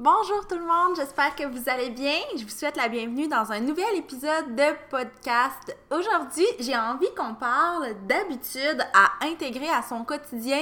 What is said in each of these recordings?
Bonjour tout le monde, j'espère que vous allez bien. Je vous souhaite la bienvenue dans un nouvel épisode de podcast. Aujourd'hui, j'ai envie qu'on parle d'habitude à intégrer à son quotidien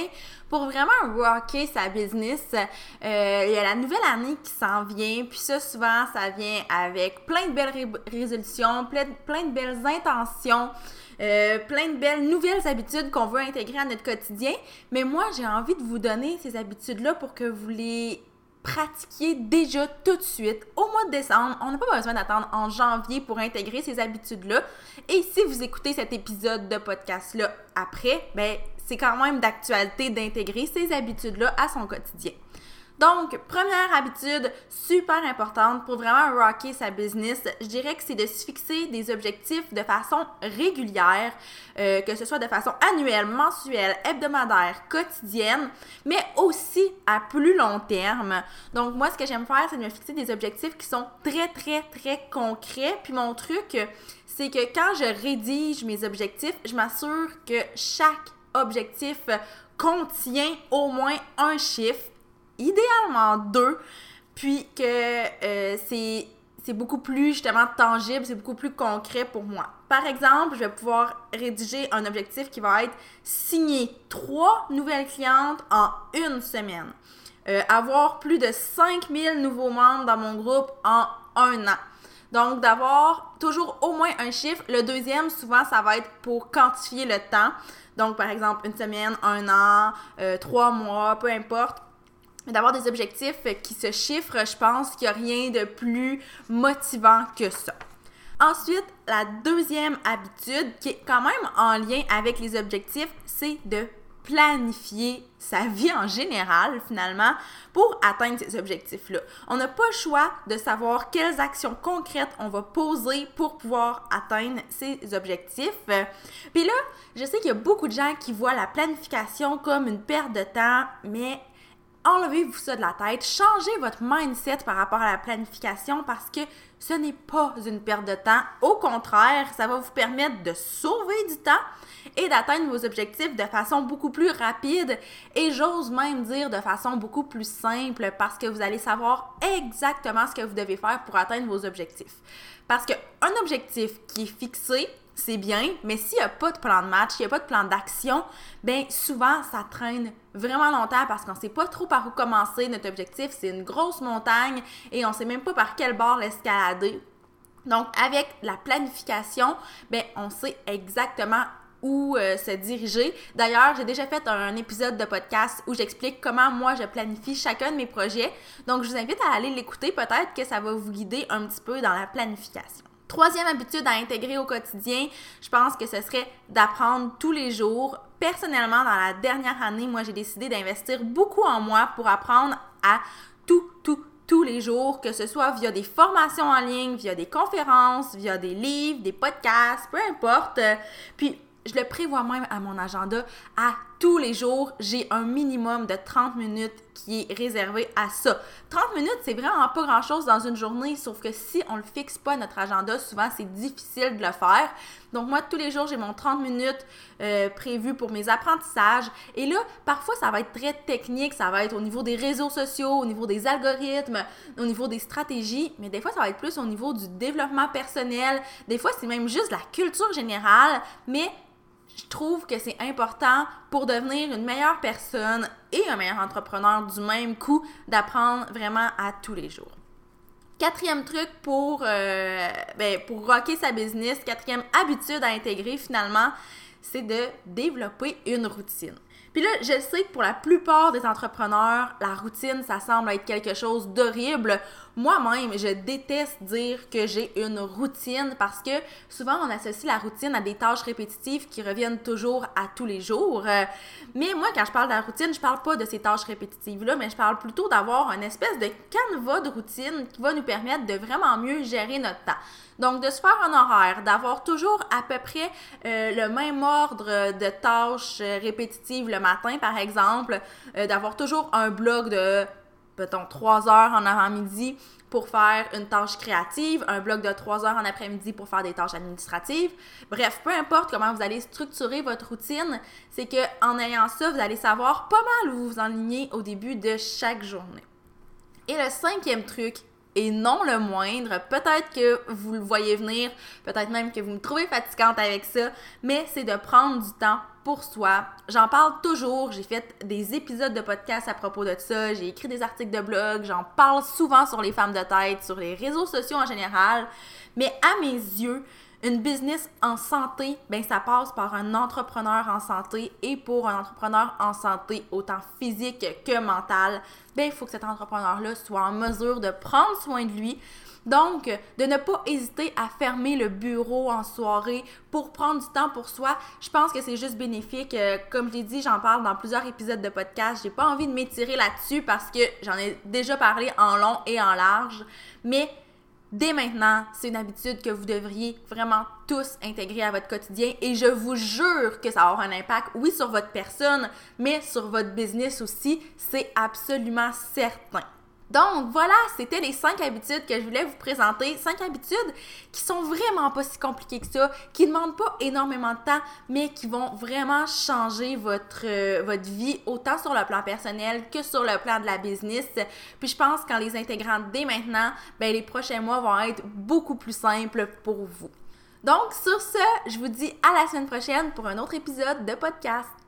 pour vraiment rocker sa business. Euh, il y a la nouvelle année qui s'en vient, puis ça souvent ça vient avec plein de belles résolutions, plein, plein de belles intentions. Euh, plein de belles nouvelles habitudes qu'on veut intégrer à notre quotidien. Mais moi, j'ai envie de vous donner ces habitudes-là pour que vous les pratiquer déjà tout de suite au mois de décembre. On n'a pas besoin d'attendre en janvier pour intégrer ces habitudes-là. Et si vous écoutez cet épisode de podcast-là après, ben c'est quand même d'actualité d'intégrer ces habitudes-là à son quotidien. Donc, première habitude super importante pour vraiment rocker sa business, je dirais que c'est de se fixer des objectifs de façon régulière, euh, que ce soit de façon annuelle, mensuelle, hebdomadaire, quotidienne, mais aussi à plus long terme. Donc, moi, ce que j'aime faire, c'est de me fixer des objectifs qui sont très, très, très concrets. Puis mon truc, c'est que quand je rédige mes objectifs, je m'assure que chaque objectif contient au moins un chiffre idéalement deux, puis que euh, c'est c'est beaucoup plus justement tangible, c'est beaucoup plus concret pour moi. Par exemple, je vais pouvoir rédiger un objectif qui va être signer trois nouvelles clientes en une semaine. Euh, avoir plus de 5000 nouveaux membres dans mon groupe en un an. Donc, d'avoir toujours au moins un chiffre. Le deuxième, souvent, ça va être pour quantifier le temps. Donc, par exemple, une semaine, un an, euh, trois mois, peu importe d'avoir des objectifs qui se chiffrent, je pense qu'il n'y a rien de plus motivant que ça. Ensuite, la deuxième habitude qui est quand même en lien avec les objectifs, c'est de planifier sa vie en général, finalement, pour atteindre ces objectifs-là. On n'a pas le choix de savoir quelles actions concrètes on va poser pour pouvoir atteindre ces objectifs. Puis là, je sais qu'il y a beaucoup de gens qui voient la planification comme une perte de temps, mais enlevez-vous ça de la tête, changez votre mindset par rapport à la planification parce que ce n'est pas une perte de temps. Au contraire, ça va vous permettre de sauver du temps et d'atteindre vos objectifs de façon beaucoup plus rapide et j'ose même dire de façon beaucoup plus simple parce que vous allez savoir exactement ce que vous devez faire pour atteindre vos objectifs. Parce qu'un objectif qui est fixé, c'est bien, mais s'il n'y a pas de plan de match, s'il n'y a pas de plan d'action, bien souvent ça traîne vraiment longtemps parce qu'on ne sait pas trop par où commencer. Notre objectif, c'est une grosse montagne et on ne sait même pas par quel bord l'escalader. Donc, avec la planification, bien, on sait exactement où euh, se diriger. D'ailleurs, j'ai déjà fait un, épisode de podcast où j'explique comment moi je planifie chacun de mes projets. Donc, je vous invite à aller l'écouter. Peut-être que ça va vous guider un petit peu dans la planification. Troisième habitude à intégrer au quotidien, je pense que ce serait d'apprendre tous les jours. Personnellement, dans la dernière année, moi, j'ai décidé d'investir beaucoup en moi pour apprendre à tout, tout, tous les jours, que ce soit via des formations en ligne, via des conférences, via des livres, des podcasts, peu importe. Puis, je le prévois même à mon agenda. À tous les jours, j'ai un minimum de 30 minutes qui est réservé à ça. 30 minutes, c'est vraiment pas grand-chose dans une journée, sauf que si on le fixe pas notre agenda, souvent c'est difficile de le faire. Donc moi, tous les jours, j'ai mon 30 minutes euh, prévu pour mes apprentissages. Et là, parfois, ça va être très technique, ça va être au niveau des réseaux sociaux, au niveau des algorithmes, au niveau des stratégies, mais des fois, ça va être plus au niveau du développement personnel. Des fois, c'est même juste la culture générale, mais je trouve que c'est important pour devenir une meilleure personne et un meilleur entrepreneur du même coup d'apprendre vraiment à tous les jours. Quatrième truc pour, euh, ben, pour rocker sa business, quatrième habitude à intégrer finalement, c'est de développer une routine. Puis là, je sais que pour la plupart des entrepreneurs, la routine, ça semble être quelque chose d'horrible. Moi-même, je déteste dire que j'ai une routine parce que souvent on associe la routine à des tâches répétitives qui reviennent toujours à tous les jours. Euh, mais moi, quand je parle de la routine, je parle pas de ces tâches répétitives-là, mais je parle plutôt d'avoir une espèce de canevas de routine qui va nous permettre de vraiment mieux gérer notre temps. Donc, de se faire un horaire, d'avoir toujours à peu près euh, le même ordre de tâches euh, répétitives le matin, par exemple, d'avoir toujours un bloc de mettons, trois heures en avant-midi pour faire une tâche créative, un bloc de trois heures en après-midi pour faire des tâches administratives. Bref, peu importe comment vous allez structurer votre routine, c'est que en ayant ça, vous allez savoir pas mal où vous vous enlignez au début de chaque journée. Et le cinquième truc, et non le moindre, peut-être que vous le voyez venir, peut-être même que vous me trouvez fatigante avec ça, mais c'est de prendre du temps pour soi. J'en parle toujours, j'ai fait des épisodes de podcast à propos de ça, j'ai écrit des articles de blog, j'en parle souvent sur les femmes de tête, sur les réseaux sociaux en général, mais à mes yeux, une business en santé, ben ça passe par un entrepreneur en santé et pour un entrepreneur en santé, autant physique que mental, ben il faut que cet entrepreneur-là soit en mesure de prendre soin de lui. Donc, de ne pas hésiter à fermer le bureau en soirée pour prendre du temps pour soi, je pense que c'est juste bénéfique. Euh, comme je l'ai dit, j'en parle dans plusieurs épisodes de podcast. J'ai pas envie de m'étirer là-dessus parce que j'en ai déjà parlé en long et en large. Mais Dès maintenant, c'est une habitude que vous devriez vraiment tous intégrer à votre quotidien et je vous jure que ça aura un impact, oui, sur votre personne, mais sur votre business aussi, c'est absolument certain. Donc voilà, c'était les cinq habitudes que je voulais vous présenter. Cinq habitudes qui sont vraiment pas si compliquées que ça, qui ne demandent pas énormément de temps, mais qui vont vraiment changer votre, euh, votre vie, autant sur le plan personnel que sur le plan de la business. Puis je pense qu'en les intégrant dès maintenant, ben, les prochains mois vont être beaucoup plus simples pour vous. Donc sur ce, je vous dis à la semaine prochaine pour un autre épisode de podcast.